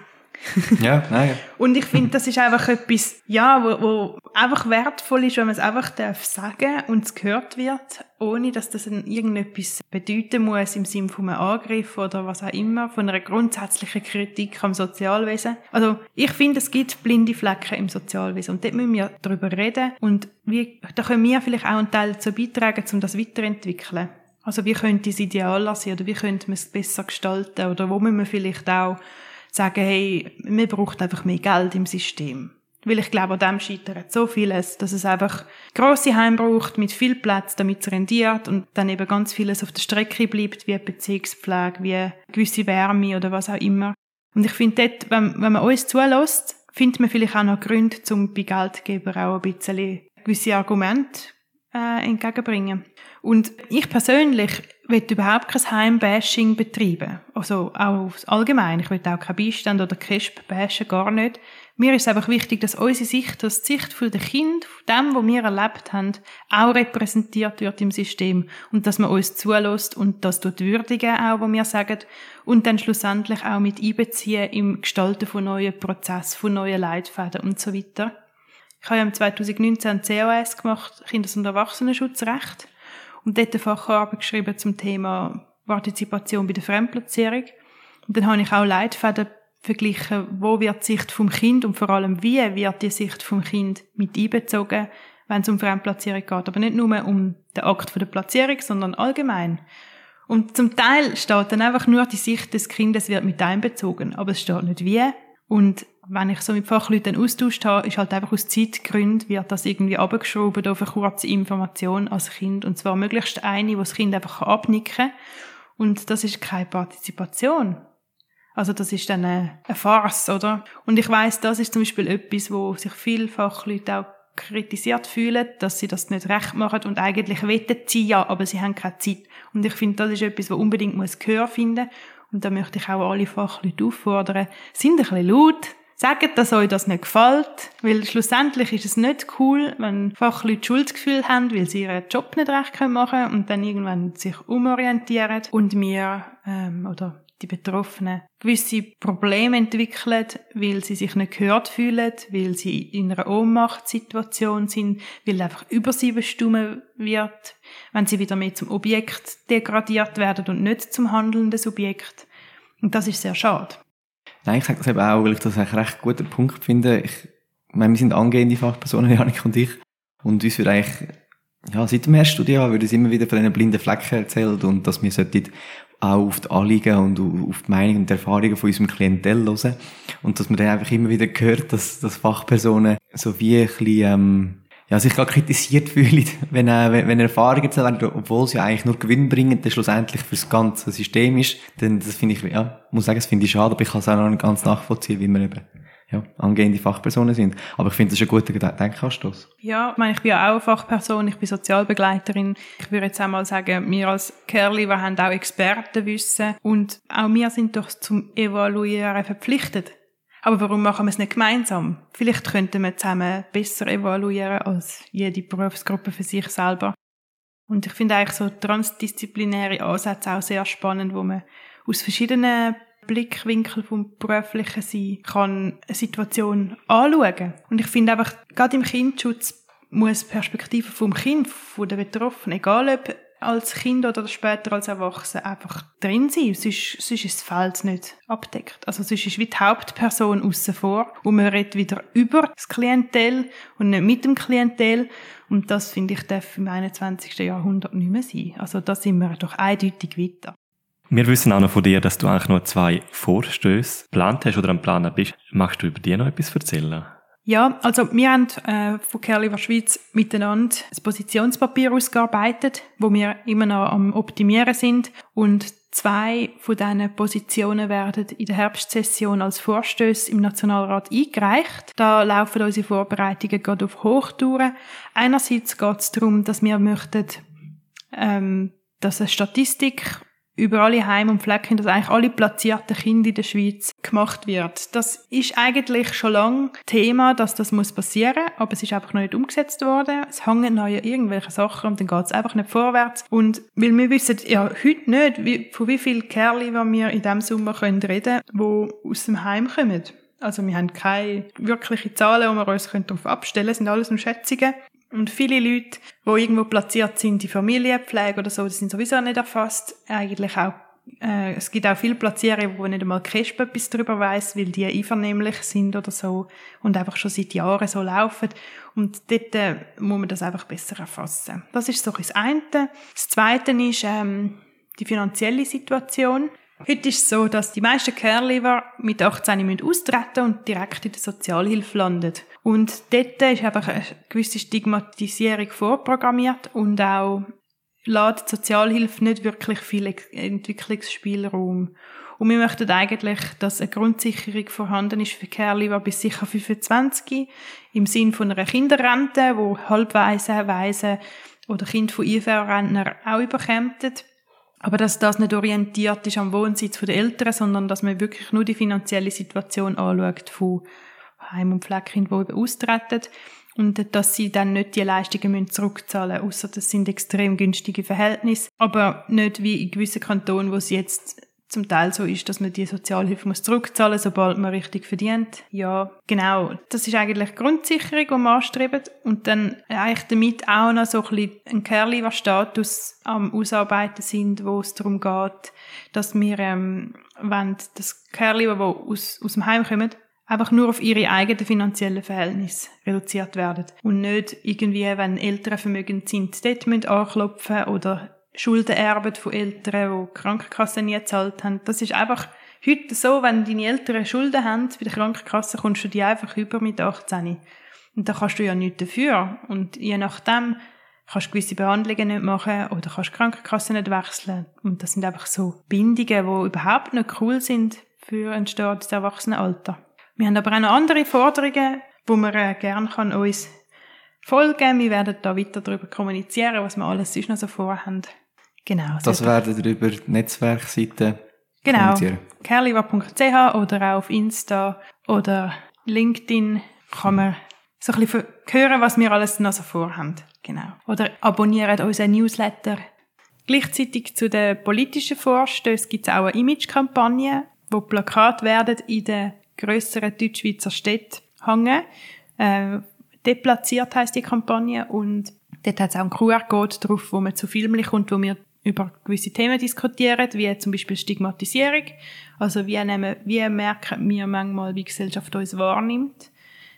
Ja, nein. Und ich finde, das ist einfach etwas, ja, wo, wo einfach wertvoll ist, wenn man es einfach darf sagen und es gehört wird, ohne dass das irgendetwas bedeuten muss im Sinne von einem Angriff oder was auch immer, von einer grundsätzlichen Kritik am Sozialwesen. Also ich finde, es gibt blinde Flecken im Sozialwesen und dort müssen wir darüber reden und wie, da können wir vielleicht auch einen Teil dazu beitragen, um das weiterzuentwickeln. Also wie könnte es idealer sein oder wie könnte man es besser gestalten oder wo müssen wir vielleicht auch sagen, hey, man braucht einfach mehr Geld im System. Weil ich glaube, an dem scheitert so vieles, dass es einfach grosse Heim braucht, mit viel Platz, damit es rendiert und dann eben ganz vieles auf der Strecke bleibt, wie Beziehungspflege, wie gewisse Wärme oder was auch immer. Und ich finde dort, wenn, wenn man uns zulässt, findet man vielleicht auch noch Gründe, um bei Geldgeber auch ein bisschen gewisse Argumente äh, entgegenbringen. Und ich persönlich will überhaupt kein Heimbashing betreiben. Also auch allgemein. Ich will auch kein Beistand oder Crisp bashen, gar nicht. Mir ist es einfach wichtig, dass unsere Sicht, dass die Sicht von den Kind, von dem, was wir erlebt haben, auch repräsentiert wird im System. Und dass man uns zulässt und das tut würdigen auch, was wir sagen. Und dann schlussendlich auch mit einbeziehen im Gestalten von neuen Prozessen, von neuen Leitfäden und so weiter. Ich habe ja im 2019 ein COS gemacht, Kinders- und Erwachsenenschutzrecht. Und dort eine Facharbeit geschrieben zum Thema Partizipation bei der Fremdplatzierung. Und dann habe ich auch Leitfäden verglichen, wo wird die Sicht vom Kind und vor allem wie wird die Sicht vom Kind mit einbezogen, wenn es um Fremdplatzierung geht. Aber nicht nur um den Akt der Platzierung, sondern allgemein. Und zum Teil steht dann einfach nur die Sicht des Kindes wird mit einbezogen, aber es steht nicht wie. Und wenn ich so mit Fachleuten austauscht habe, ist halt einfach aus Zeitgründen wird das irgendwie abgeschraubt auf eine kurze Information als Kind. Und zwar möglichst eine, wo das Kind einfach abnicken kann. Und das ist keine Partizipation. Also das ist dann eine, Farce, oder? Und ich weiß, das ist zum Beispiel etwas, wo sich viele Fachleute auch kritisiert fühlen, dass sie das nicht recht machen und eigentlich wettet sie ja, aber sie haben keine Zeit. Und ich finde, das ist etwas, was unbedingt muss Gehör finden. Und da möchte ich auch alle Fachleute auffordern, sind ein bisschen laut, sagt, dass euch das nicht gefällt, weil schlussendlich ist es nicht cool, wenn Fachleute Schuldgefühl haben, weil sie ihren Job nicht recht machen können und dann irgendwann sich umorientieren und wir, ähm, oder die Betroffenen gewisse Probleme entwickeln, weil sie sich nicht gehört fühlen, weil sie in einer Ohnmachtssituation sind, weil einfach über sie bestimmt wird, wenn sie wieder mehr zum Objekt degradiert werden und nicht zum handelnden Subjekt. Und das ist sehr schade. Nein, ich sage das eben auch, weil ich das eigentlich recht guten Punkt finde. Ich meine, wir sind angehende Fachpersonen, Janik und ich. Und uns wird eigentlich, ja, seit dem ersten Studium wird es immer wieder von diesen blinden Flecken erzählt und dass wir sollten auch auf die Anliegen und auf die Meinungen und Erfahrungen von unserem Klientel hören. Und dass man dann einfach immer wieder hört, dass, dass Fachpersonen so wie ein bisschen, ähm, ja, sich gar kritisiert fühlen, wenn, äh, wenn, wenn Erfahrungen erzählt werden, obwohl sie eigentlich nur Gewinn bringen, dann schlussendlich fürs ganze System ist, dann, das finde ich, ja, muss sagen, das finde ich schade, aber ich kann es auch noch nicht ganz nachvollziehen, wie man eben ja, angehende Fachpersonen sind. Aber ich finde, das ist ein guter Denkanstoß. Ja, ich meine, ich bin ja auch eine Fachperson, ich bin Sozialbegleiterin. Ich würde jetzt einmal sagen, wir als Kerli, wir haben auch Expertenwissen und auch wir sind doch zum Evaluieren verpflichtet. Aber warum machen wir es nicht gemeinsam? Vielleicht könnten wir zusammen besser evaluieren als jede Berufsgruppe für sich selber. Und ich finde eigentlich so transdisziplinäre Ansätze auch sehr spannend, wo man aus verschiedenen Blickwinkel vom beruflichen Sein kann eine Situation anschauen. Und ich finde einfach, gerade im Kindschutz muss Perspektive vom Kind, von der Betroffenen, egal ob als Kind oder später als Erwachsener, einfach drin sein. Sonst, sonst ist das Feld nicht abdeckt. Also sonst ist wie die Hauptperson außen vor und man redet wieder über das Klientel und nicht mit dem Klientel. Und das, finde ich, darf im 21. Jahrhundert nicht mehr sein. Also da sind wir doch eindeutig weiter. Wir wissen auch noch von dir, dass du eigentlich nur zwei Vorstöße geplant hast oder am Planen bist. Magst du über die noch etwas erzählen? Ja, also wir haben äh, von Kerliver Schweiz miteinander das Positionspapier ausgearbeitet, wo wir immer noch am Optimieren sind und zwei von diesen Positionen werden in der Herbstsession als Vorstöße im Nationalrat eingereicht. Da laufen unsere Vorbereitungen gerade auf Hochtouren. Einerseits geht es darum, dass wir möchten, ähm, dass eine Statistik über alle Heim- und Flecken, dass eigentlich alle platzierten Kinder in der Schweiz gemacht wird. Das ist eigentlich schon lange Thema, dass das muss passieren, aber es ist einfach noch nicht umgesetzt worden. Es hängen noch irgendwelche Sachen und dann geht es einfach nicht vorwärts. Und weil wir wissen ja heute nicht, wie, von wie vielen Kerlen wir in diesem Sommer reden können, die aus dem Heim kommen. Also wir haben keine wirklichen Zahlen, die wir uns darauf abstellen können, sind alles nur Schätzungen. Und viele Leute, die irgendwo platziert sind, die Familienpflege oder so, die sind sowieso nicht erfasst. Eigentlich auch, äh, es gibt auch viele Platzierungen, wo nicht einmal KESP etwas darüber weiss, weil die einvernehmlich sind oder so und einfach schon seit Jahren so laufen. Und dort äh, muss man das einfach besser erfassen. Das ist so das eine. Das zweite ist ähm, die finanzielle Situation. Heute ist es so, dass die meisten Care-Lever mit 18 austreten und direkt in der Sozialhilfe landen. Und dort ist einfach eine gewisse Stigmatisierung vorprogrammiert und auch lädt die Sozialhilfe nicht wirklich viel Entwicklungsspielraum. Und wir möchten eigentlich, dass eine Grundsicherung vorhanden ist für Care-Lever bis sicher 25 im Sinn von einer Kinderrente, wo Halbweise, Weise oder Kind von IV-Rentner auch überkämen. Aber dass das nicht orientiert ist am Wohnsitz der Eltern, sondern dass man wirklich nur die finanzielle Situation anschaut von Heim- und Pflegekindern, die austreten. Und dass sie dann nicht die Leistungen zurückzahlen müssen, außer das sind extrem günstige Verhältnisse. Aber nicht wie in gewissen Kantonen, wo es jetzt zum Teil so ist, dass man die Sozialhilfe muss zurückzahlen muss, sobald man richtig verdient. Ja, genau. Das ist eigentlich Grundsicherung, die man anstrebt. Und dann eigentlich damit auch noch so ein bisschen ein Kerli-Status am Ausarbeiten sind, wo es darum geht, dass wir, ähm, wenn das Kerli, die aus, aus dem Heim kommen, einfach nur auf ihre eigenen finanziellen Verhältnisse reduziert werden. Und nicht irgendwie, wenn Eltern vermögend sind, dort müssen anklopfen oder Schulden erben von Eltern, die Krankenkassen nie gezahlt haben. Das ist einfach heute so, wenn deine Eltern Schulden haben bei der Krankenkasse, kommst du die einfach über mit 18. Und da kannst du ja nichts dafür. Und je nachdem kannst du gewisse Behandlungen nicht machen oder kannst die Krankenkasse nicht wechseln. Und das sind einfach so Bindungen, die überhaupt nicht cool sind für ein starkes Erwachsenenalter. Wir haben aber auch noch andere Forderungen, wo man äh, gerne kann uns folgen. Wir werden da weiter darüber kommunizieren, was wir alles sonst noch so vorhaben. Genau. Das werden wir über die Netzwerkseite Genau. Kerliwa.ch oder auch auf Insta oder LinkedIn kann man so ein bisschen hören, was wir alles noch so vorhaben. Genau. Oder abonniert unseren Newsletter. Gleichzeitig zu den politischen Vorstößen gibt es auch eine Imagekampagne, wo Plakate werden in den grösseren Deutschschweizer Städten hängen. Äh, deplatziert heißt die Kampagne und dort hat es auch einen QR-Code drauf, wo man zu Filmen kommt, wo wir über gewisse Themen diskutieren, wie zum Beispiel Stigmatisierung. Also wie, nehmen, wie merken wir manchmal, wie die Gesellschaft uns wahrnimmt.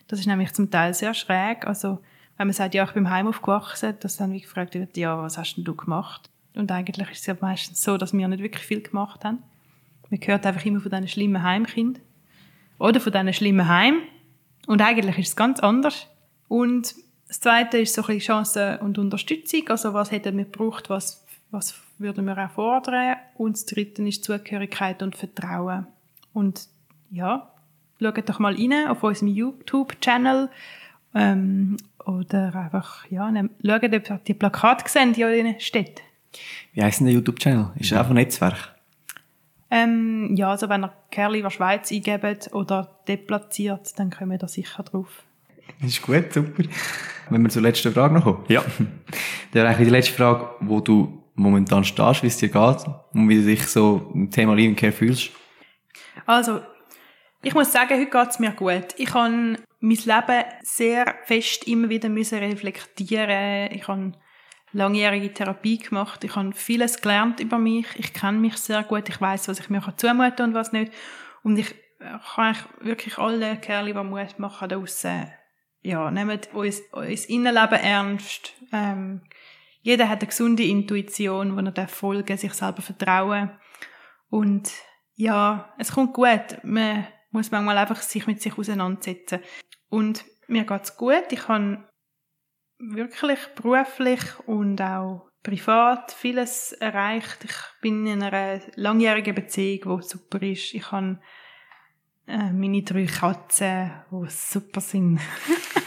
Das ist nämlich zum Teil sehr schräg. Also wenn man sagt, ja, ich bin im Heim aufgewachsen, dass dann wie gefragt wird, ja, was hast denn du gemacht? Und eigentlich ist es ja meistens so, dass wir nicht wirklich viel gemacht haben. Man hört einfach immer von diesen schlimmen Heimkindern. Oder von diesen schlimmen Heim. Und eigentlich ist es ganz anders. Und das Zweite ist so ein bisschen Chance und Unterstützung. Also was hätten wir gebraucht, was, was würden wir erfordern? Und das Dritte ist Zugehörigkeit und Vertrauen. Und ja, schaut doch mal rein auf unserem YouTube-Channel ähm, oder einfach, ja, ne, schaut, ob ihr die Plakate sehen, die in steht. Wie heisst denn der YouTube-Channel? Ist es einfach ein Netzwerk? Ähm, ja, also wenn ihr Kerli der Schweiz eingebt oder deplatziert, dann kommen wir da sicher drauf. Das ist gut, super. Wenn wir zur letzten Frage noch kommen. Ja. Dann eigentlich die letzte Frage, wo du momentan stehst, wie es dir geht und wie du dich so im Thema Living Care fühlst. Also, ich muss sagen, heute geht es mir gut. Ich habe mein Leben sehr fest immer wieder müssen reflektieren. Ich habe langjährige Therapie gemacht. Ich habe vieles gelernt über mich. Ich kenne mich sehr gut. Ich weiß, was ich mir zumuten kann und was nicht. Und ich kann wirklich alle Kerle, die Mut machen, da draussen, ja, nehmt uns, uns Innenleben ernst. Ähm, jeder hat eine gesunde Intuition, wo er folgen, sich selber vertrauen. Und ja, es kommt gut. Man muss manchmal einfach sich mit sich auseinandersetzen. Und mir geht's gut. Ich habe wirklich beruflich und auch privat vieles erreicht. Ich bin in einer langjährigen Beziehung, die super ist. Ich habe äh, meine drei Katzen, die super sind.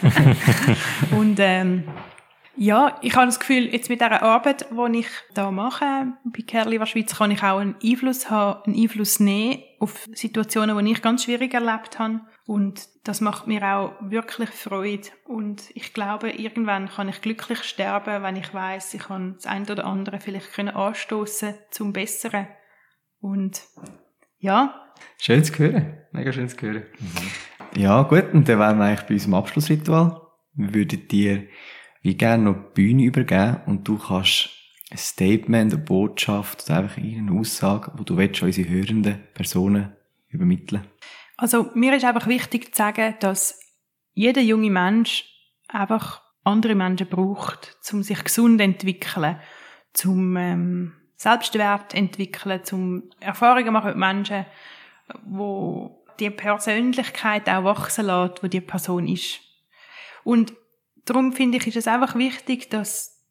und ähm, ja, ich habe das Gefühl, jetzt mit dieser Arbeit, die ich da mache, bei Kerli Schweiz, kann ich auch einen Einfluss haben, einen Einfluss nehmen auf Situationen, die ich ganz schwierig erlebt habe. Und das macht mir auch wirklich Freude. Und ich glaube, irgendwann kann ich glücklich sterben, wenn ich weiß, ich kann das eine oder andere vielleicht können anstoßen zum Besseren. Und ja. Schön zu hören. Mega schön zu hören. Mhm. Ja, gut. Und dann wären wir eigentlich bei unserem Abschlussritual. Wir würden dir wie gerne noch die Bühne übergeben und du kannst ein Statement, eine Botschaft oder einfach eine Aussage, die du willst, unsere hörenden Personen übermitteln Also mir ist einfach wichtig zu sagen, dass jeder junge Mensch einfach andere Menschen braucht, um sich gesund zu entwickeln, zum ähm, Selbstwert entwickeln, zum Erfahrungen machen mit Menschen, wo die Persönlichkeit auch wachsen lässt, wo die Person ist. Und darum finde ich, ist es einfach wichtig, dass,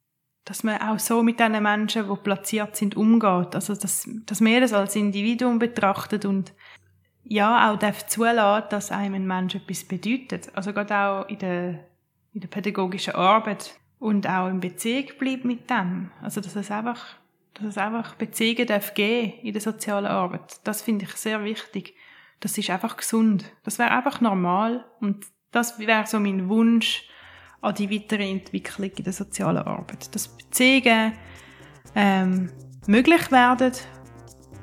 dass man auch so mit diesen Menschen, die platziert sind, umgeht. Also, dass, dass man das als Individuum betrachtet und ja, auch darf zulassen, dass einem ein Mensch etwas bedeutet. Also gerade auch in der, in der pädagogischen Arbeit und auch in Beziehung bleibt mit dem. Also, dass es einfach, dass es einfach Beziehungen darf geben in der sozialen Arbeit. Das finde ich sehr wichtig. Das ist einfach gesund. Das wäre einfach normal und das wäre so mein Wunsch, an die weitere Entwicklung in der sozialen Arbeit. Dass Beziehungen ähm, möglich werden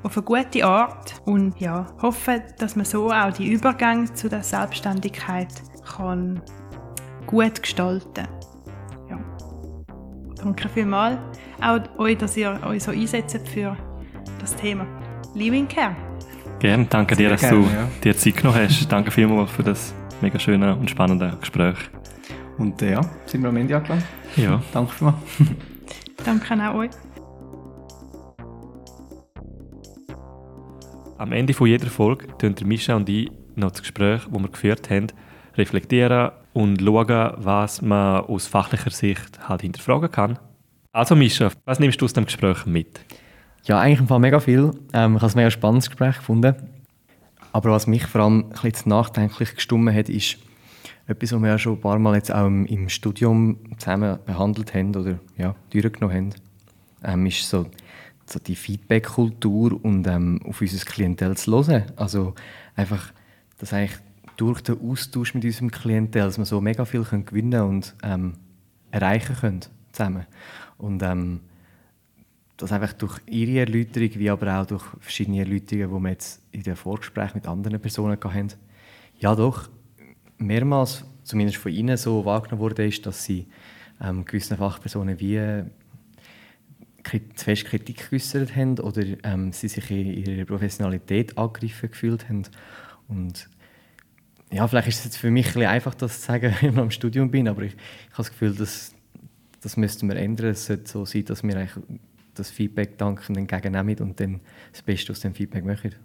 auf eine gute Art und ja, hoffe, dass man so auch die Übergänge zu der Selbstständigkeit kann gut gestalten. Ja. Danke vielmals auch euch, dass ihr euch so einsetzt für das Thema Living Care. Gerne, danke dir, dass gerne, du ja. dir Zeit genommen hast. Danke vielmals für das mega schöne und spannende Gespräch. Und äh, ja, sind wir am Ende angelangt. Ja. Danke vielmals. Danke auch euch. Am Ende von jeder Folge tun Mischa und ich noch das Gespräch, das wir geführt haben, reflektieren und schauen, was man aus fachlicher Sicht halt hinterfragen kann. Also Mischa, was nimmst du aus dem Gespräch mit? Ja, eigentlich im Fall mega viel. Ähm, ich habe es ein mega spannendes Gespräch gefunden. Aber was mich vor allem ein bisschen nachdenklich gestimmt hat, ist etwas, was wir ja schon ein paar Mal jetzt auch im, Studium zusammen behandelt haben oder ja, durchgenommen haben, ähm, ist so, so die Feedback-Kultur und ähm, auf unser Klientel zu hören. Also einfach, dass eigentlich durch den Austausch mit unserem Klientel, dass wir so mega viel können gewinnen und ähm, erreichen können zusammen. Und ähm, dass einfach durch ihre Erläuterung, wie aber auch durch verschiedene Erläuterungen, die wir jetzt in den Vorgesprächen mit anderen Personen hatten, ja doch mehrmals, zumindest von ihnen, so wahrgenommen wurde, ist, dass sie ähm, gewissen Fachpersonen wie zu fest Kritik geäußert haben oder ähm, sie sich in ihrer Professionalität angegriffen gefühlt haben. Und ja, vielleicht ist es jetzt für mich ein einfach, das zu sagen, wenn ich im Studium bin, aber ich, ich habe das Gefühl, dass das müssten wir ändern. Es sollte so sein, dass wir das Feedback dankend entgegennehmen und dann das Beste aus dem Feedback machen.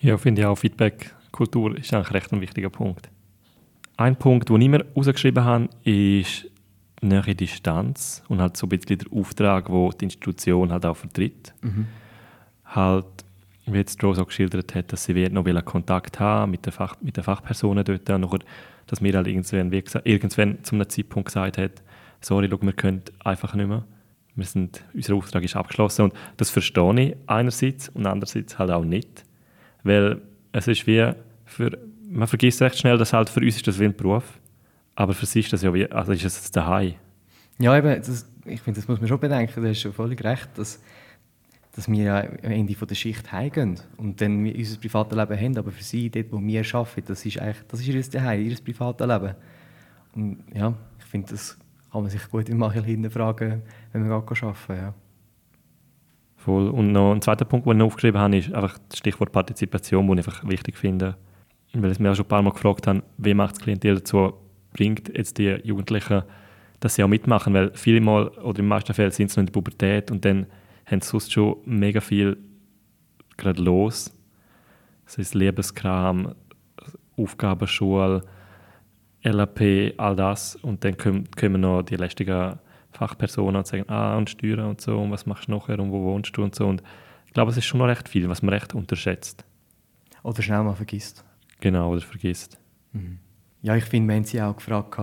Ja, finde ich auch, Feedback-Kultur ist eigentlich recht ein wichtiger Punkt. Ein Punkt, den ich mir rausgeschrieben habe, ist nähere Distanz und halt so ein bisschen der Auftrag, den die Institution halt auch vertritt. Mhm. Halt, wie jetzt Rose auch geschildert hat, dass sie noch Kontakt haben mit den, Fach, mit den Fachpersonen dort und nachher, dass mir halt irgendwann, wie gesagt, irgendwann zu einem Zeitpunkt gesagt hat, sorry, schau, wir können einfach nicht mehr. Wir sind, unser Auftrag ist abgeschlossen und das verstehe ich einerseits und andererseits halt auch nicht, weil es ist wie, für, man vergisst recht schnell, dass halt für uns ist das wie ein Beruf, aber für sie ist das ja wie, also ist es daheim. Ja, eben, das, ich finde, das muss man schon bedenken, du hast schon völlig recht, dass, dass wir ja am Ende von der Schicht heimgehen und dann unser privates Leben haben, aber für sie, dort, wo wir arbeiten, das ist eigentlich, das ist ihr Daheim, ihr privates Leben. Und ja, ich finde, das kann man sich gut im Nachhinein hinterfragen, wenn wir arbeiten. Ja. Voll. Und noch ein zweiter Punkt, den ich aufgeschrieben habe, ist einfach das Stichwort Partizipation, das ich einfach wichtig finde. Weil ich mir auch schon ein paar Mal gefragt habe, wie macht das Klientel dazu, bringt jetzt die Jugendlichen, dass sie auch mitmachen, weil viele Mal oder in den meisten Fällen sind sie noch in der Pubertät und dann haben sie sonst schon mega viel gerade los. Das ist Lebenskram, Aufgabenschule, LAP, all das. Und dann kommen noch die lästigen Fachpersonen und sagen, ah, und Steuern und so, und was machst du nachher und wo wohnst du und so. Und ich glaube, es ist schon noch recht viel, was man recht unterschätzt. Oder schnell mal vergisst. Genau, oder vergisst. Mhm. Ja, ich finde, wir haben sie auch gefragt,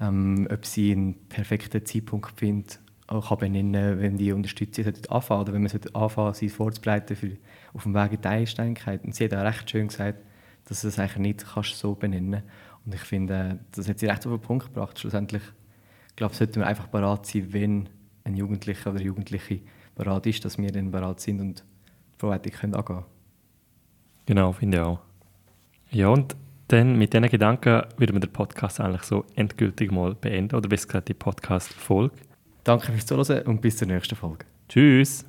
ähm, ob sie einen perfekten Zeitpunkt findet, auch benennen, wenn die Unterstützung anfangen oder wenn man anfangen sie vorzubereiten für, auf dem Weg in die Einständigkeit. Und sie hat auch recht schön gesagt, dass du das eigentlich nicht kannst so benennen. Und ich finde, das hat sie recht auf den Punkt gebracht. Schlussendlich, ich glaube, sollten wir einfach bereit sein, wenn ein Jugendlicher oder Jugendliche bereit ist, dass wir dann bereit sind und die Vorbereitung können angehen Genau, finde ich auch. Ja, und dann mit diesen Gedanken würden wir den Podcast eigentlich so endgültig mal beenden, oder besser gesagt die Podcast-Folge. Danke fürs Zuhören und bis zur nächsten Folge. Tschüss!